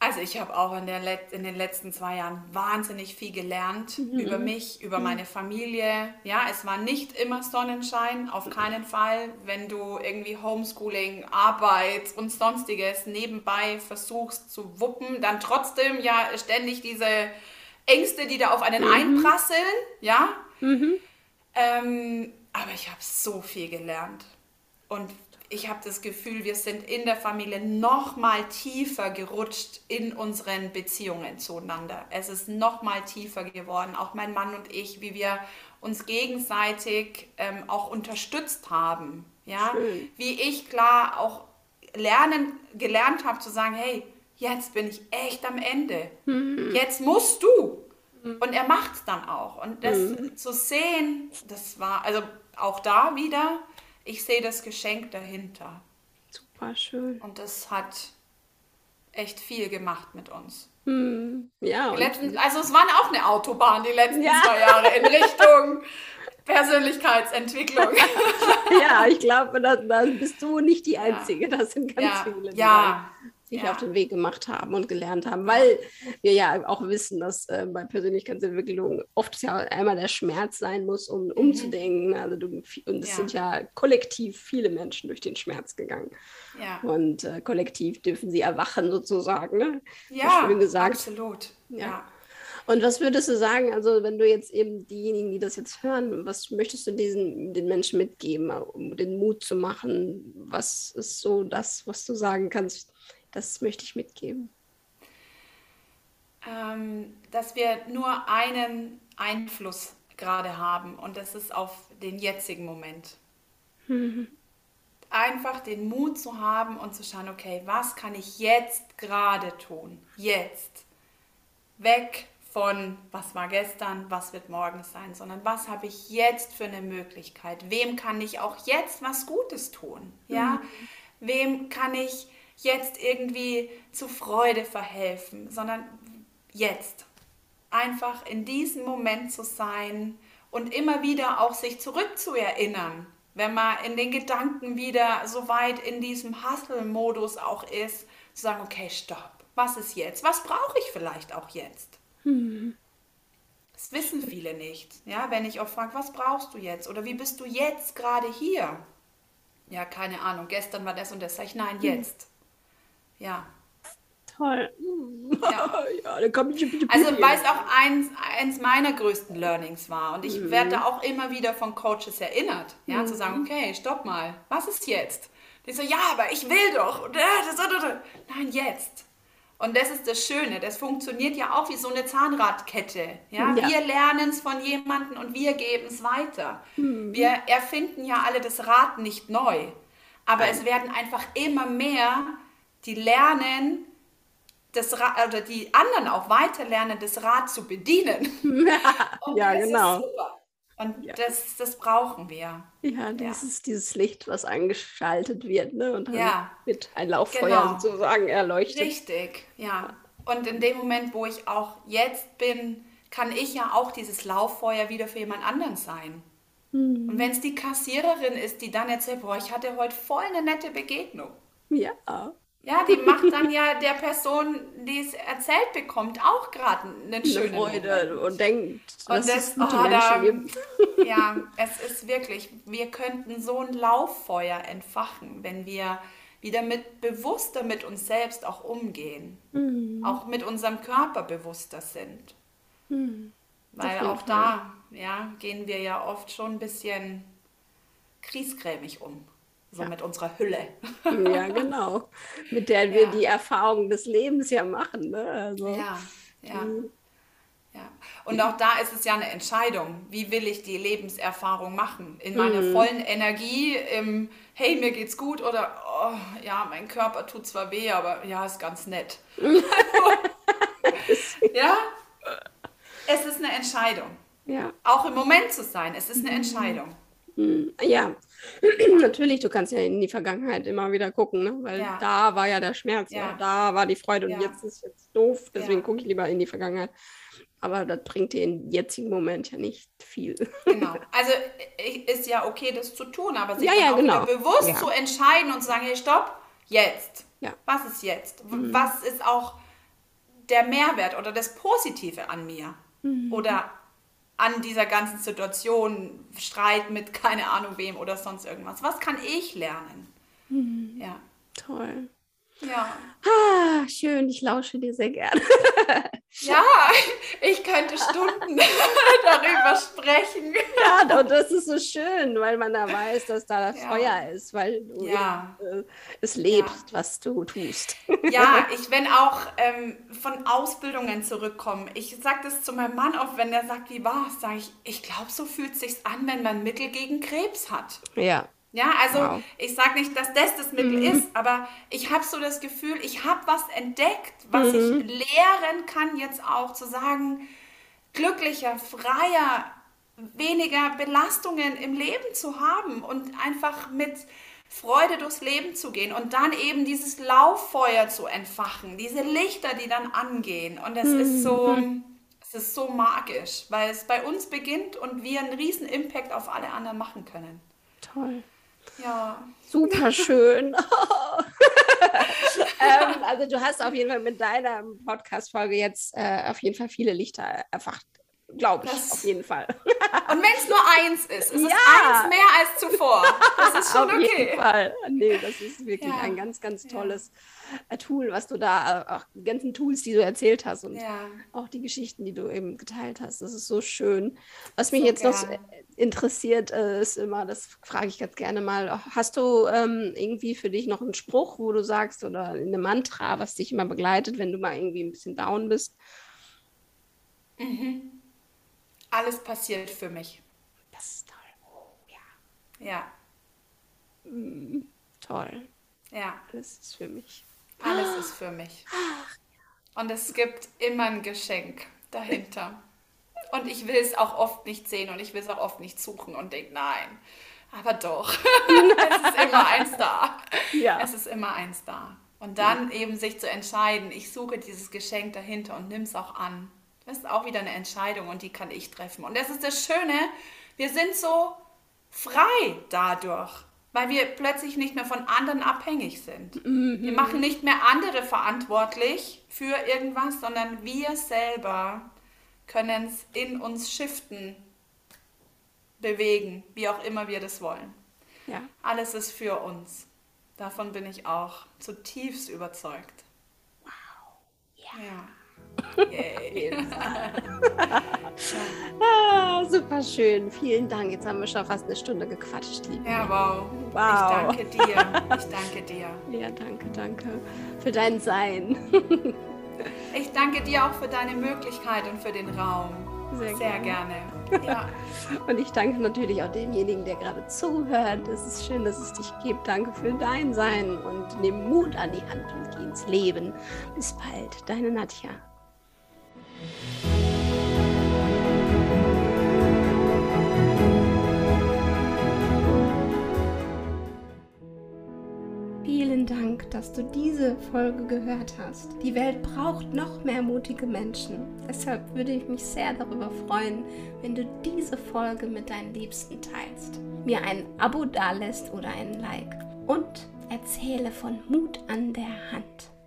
Speaker 2: Also ich habe auch in, der in den letzten zwei Jahren wahnsinnig viel gelernt mhm. über mich, über mhm. meine Familie. Ja, es war nicht immer Sonnenschein, auf keinen Fall. Wenn du irgendwie Homeschooling, Arbeit und sonstiges nebenbei versuchst zu wuppen, dann trotzdem ja ständig diese Ängste, die da auf einen mhm. einprasseln. Ja.
Speaker 1: Mhm.
Speaker 2: Ähm, aber ich habe so viel gelernt. Und ich habe das Gefühl, wir sind in der Familie noch mal tiefer gerutscht in unseren Beziehungen zueinander. Es ist noch mal tiefer geworden, auch mein Mann und ich, wie wir uns gegenseitig ähm, auch unterstützt haben. Ja, Schön. wie ich klar auch lernen gelernt habe zu sagen, hey, jetzt bin ich echt am Ende. Mhm. Jetzt musst du. Mhm. Und er macht es dann auch. Und das mhm. zu sehen, das war also auch da wieder ich sehe das Geschenk dahinter.
Speaker 1: Super schön.
Speaker 2: Und das hat echt viel gemacht mit uns.
Speaker 1: Hm, ja.
Speaker 2: Letzten, also es war auch eine Autobahn die letzten ja. zwei Jahre in Richtung Persönlichkeitsentwicklung.
Speaker 1: ja, ich glaube, da, da, bist du nicht die Einzige. Das sind ganz
Speaker 2: ja.
Speaker 1: viele.
Speaker 2: Ja,
Speaker 1: sich ja. auf den Weg gemacht haben und gelernt haben, weil wir ja auch wissen, dass äh, bei Persönlichkeitsentwicklung oft ja einmal der Schmerz sein muss, um mhm. umzudenken. Also du, und es ja. sind ja kollektiv viele Menschen durch den Schmerz gegangen.
Speaker 2: Ja.
Speaker 1: Und äh, kollektiv dürfen sie erwachen sozusagen. Ne?
Speaker 2: Ja, schön gesagt. absolut. ja.
Speaker 1: Und was würdest du sagen, also wenn du jetzt eben diejenigen, die das jetzt hören, was möchtest du diesen, den Menschen mitgeben, um den Mut zu machen? Was ist so das, was du sagen kannst, das möchte ich mitgeben?
Speaker 2: Ähm, dass wir nur einen Einfluss gerade haben und das ist auf den jetzigen Moment. Mhm. Einfach den Mut zu haben und zu schauen, okay, was kann ich jetzt gerade tun? Jetzt. Weg von, was war gestern, was wird morgen sein, sondern was habe ich jetzt für eine Möglichkeit? Wem kann ich auch jetzt was Gutes tun? Ja? Mhm. Wem kann ich jetzt irgendwie zu Freude verhelfen, sondern jetzt. Einfach in diesem Moment zu sein und immer wieder auch sich zurückzuerinnern, wenn man in den Gedanken wieder so weit in diesem Hustle-Modus auch ist, zu sagen, okay, stopp, was ist jetzt? Was brauche ich vielleicht auch jetzt? Hm. Das wissen viele nicht. Ja, wenn ich auch frage, was brauchst du jetzt? Oder wie bist du jetzt gerade hier? Ja, keine Ahnung, gestern war das und das. Sag ich, nein, hm. jetzt. Ja,
Speaker 1: toll. Ja,
Speaker 2: ja dann komm ich bitte Also weil es auch eins, eins meiner größten Learnings war. Und ich mhm. werde auch immer wieder von Coaches erinnert, ja, mhm. zu sagen, okay, stopp mal, was ist jetzt? Die so, ja, aber ich will doch. Äh. Nein, jetzt. Und das ist das Schöne, das funktioniert ja auch wie so eine Zahnradkette. Ja? ja. Wir lernen es von jemandem und wir geben es weiter. Mhm. Wir erfinden ja alle das Rad nicht neu. Aber Nein. es werden einfach immer mehr, die lernen, das Rad, oder die anderen auch weiter lernen, das Rad zu bedienen.
Speaker 1: ja, genau.
Speaker 2: Und ja. das, das brauchen wir.
Speaker 1: Ja, das ja. ist dieses Licht, was eingeschaltet wird, ne? Und dann ja. wird ein Lauffeuer genau. sozusagen erleuchtet.
Speaker 2: Richtig, ja. Und in dem Moment, wo ich auch jetzt bin, kann ich ja auch dieses Lauffeuer wieder für jemand anderen sein. Mhm. Und wenn es die Kassiererin ist, die dann erzählt, boah, ich hatte heute voll eine nette Begegnung.
Speaker 1: Ja.
Speaker 2: Ja, die macht dann ja der Person, die es erzählt bekommt, auch gerade einen schönen Freude
Speaker 1: Moment. und denkt,
Speaker 2: dass und das, es gute oh, da. Ja, es ist wirklich, wir könnten so ein Lauffeuer entfachen, wenn wir wieder mit bewusster mit uns selbst auch umgehen, mhm. auch mit unserem Körper bewusster sind. Mhm. Weil auch da ja, gehen wir ja oft schon ein bisschen kriesgrämig um so ja. mit unserer Hülle.
Speaker 1: Ja, genau. Mit der wir ja. die Erfahrung des Lebens ja machen. Ne? Also,
Speaker 2: ja, ja. Mhm. ja. Und auch da ist es ja eine Entscheidung. Wie will ich die Lebenserfahrung machen? In meiner mhm. vollen Energie, im Hey, mir geht's gut oder oh, ja, mein Körper tut zwar weh, aber ja, ist ganz nett. ja, es ist eine Entscheidung. Ja. Auch im Moment zu sein, es ist eine mhm. Entscheidung.
Speaker 1: Mhm. Ja, Natürlich, du kannst ja in die Vergangenheit immer wieder gucken, ne? weil ja. da war ja der Schmerz, ja. da war die Freude und jetzt ist jetzt doof, deswegen gucke ich lieber in die Vergangenheit. Aber das bringt dir im jetzigen Moment ja nicht viel.
Speaker 2: Genau. Also ist ja okay, das zu tun, aber sich ja, ja, genau. bewusst zu entscheiden und zu sagen, hey, stopp, jetzt. Ja. Was ist jetzt? Mhm. Was ist auch der Mehrwert oder das Positive an mir? Mhm. Oder an dieser ganzen Situation, Streit mit keine Ahnung wem oder sonst irgendwas. Was kann ich lernen?
Speaker 1: Mhm. Ja. Toll.
Speaker 2: Ja.
Speaker 1: Ah, schön, ich lausche dir sehr gerne.
Speaker 2: ja, ich könnte Stunden darüber sprechen.
Speaker 1: Ja, und das ist so schön, weil man da weiß, dass da ja. Feuer ist, weil du ja. äh, es lebst, ja. was du tust.
Speaker 2: ja, ich, wenn auch ähm, von Ausbildungen zurückkommen, ich sage das zu meinem Mann oft, wenn er sagt, wie war es, sage ich, ich glaube, so fühlt es sich an, wenn man Mittel gegen Krebs hat.
Speaker 1: Ja.
Speaker 2: Ja, also wow. ich sage nicht, dass das das Mittel mhm. ist, aber ich habe so das Gefühl, ich habe was entdeckt, was mhm. ich lehren kann jetzt auch zu sagen, glücklicher, freier, weniger Belastungen im Leben zu haben und einfach mit Freude durchs Leben zu gehen und dann eben dieses Lauffeuer zu entfachen, diese Lichter, die dann angehen. Und es mhm. ist so, mhm. es ist so magisch, weil es bei uns beginnt und wir einen riesen Impact auf alle anderen machen können.
Speaker 1: Toll.
Speaker 2: Ja.
Speaker 1: Super schön. ähm, also du hast auf jeden Fall mit deiner Podcast-Folge jetzt äh, auf jeden Fall viele Lichter erfacht Glaube ich, das, auf jeden Fall.
Speaker 2: Und wenn es nur eins ist, ist ja. es eins mehr als zuvor. Das ist schon
Speaker 1: auf
Speaker 2: okay.
Speaker 1: Auf jeden Fall. Nee, das ist wirklich ja. ein ganz, ganz tolles ja. Tool, was du da, auch die ganzen Tools, die du erzählt hast und auch die Geschichten, die du eben geteilt hast. Das ist so schön. Was mich so jetzt gern. noch interessiert, äh, ist immer, das frage ich ganz gerne mal, hast du ähm, irgendwie für dich noch einen Spruch, wo du sagst, oder eine Mantra, was dich immer begleitet, wenn du mal irgendwie ein bisschen down bist?
Speaker 2: Mhm. Alles passiert für mich.
Speaker 1: Das ist toll. Oh,
Speaker 2: ja. Ja.
Speaker 1: Mm, toll.
Speaker 2: Ja.
Speaker 1: Alles ist für mich.
Speaker 2: Alles ist für mich. Und es gibt immer ein Geschenk dahinter. Und ich will es auch oft nicht sehen und ich will es auch oft nicht suchen und denke, nein. Aber doch, es ist immer eins da. Ja. Es ist immer eins da. Und dann ja. eben sich zu entscheiden, ich suche dieses Geschenk dahinter und nimm es auch an. Das ist auch wieder eine Entscheidung und die kann ich treffen. Und das ist das Schöne, wir sind so frei dadurch, weil wir plötzlich nicht mehr von anderen abhängig sind. Mhm. Wir machen nicht mehr andere verantwortlich für irgendwas, sondern wir selber können es in uns shiften, bewegen, wie auch immer wir das wollen. Ja. Alles ist für uns. Davon bin ich auch zutiefst überzeugt.
Speaker 1: Wow.
Speaker 2: Ja.
Speaker 1: Ah, super schön. Vielen Dank. Jetzt haben wir schon fast eine Stunde gequatscht,
Speaker 2: liebe. Ja, wow. wow. Ich danke dir. Ich danke dir.
Speaker 1: Ja, danke, danke für dein Sein.
Speaker 2: ich danke dir auch für deine Möglichkeit und für den Raum. Sehr, Sehr gerne. gerne. Ja.
Speaker 1: und ich danke natürlich auch demjenigen, der gerade zuhört. Es ist schön, dass es dich gibt. Danke für dein Sein und nimm Mut an die Hand und geh ins Leben. Bis bald, deine Nadja. Vielen Dank, dass du diese Folge gehört hast. Die Welt braucht noch mehr mutige Menschen. Deshalb würde ich mich sehr darüber freuen, wenn du diese Folge mit deinen Liebsten teilst, mir ein Abo dalässt oder ein Like und erzähle von Mut an der Hand.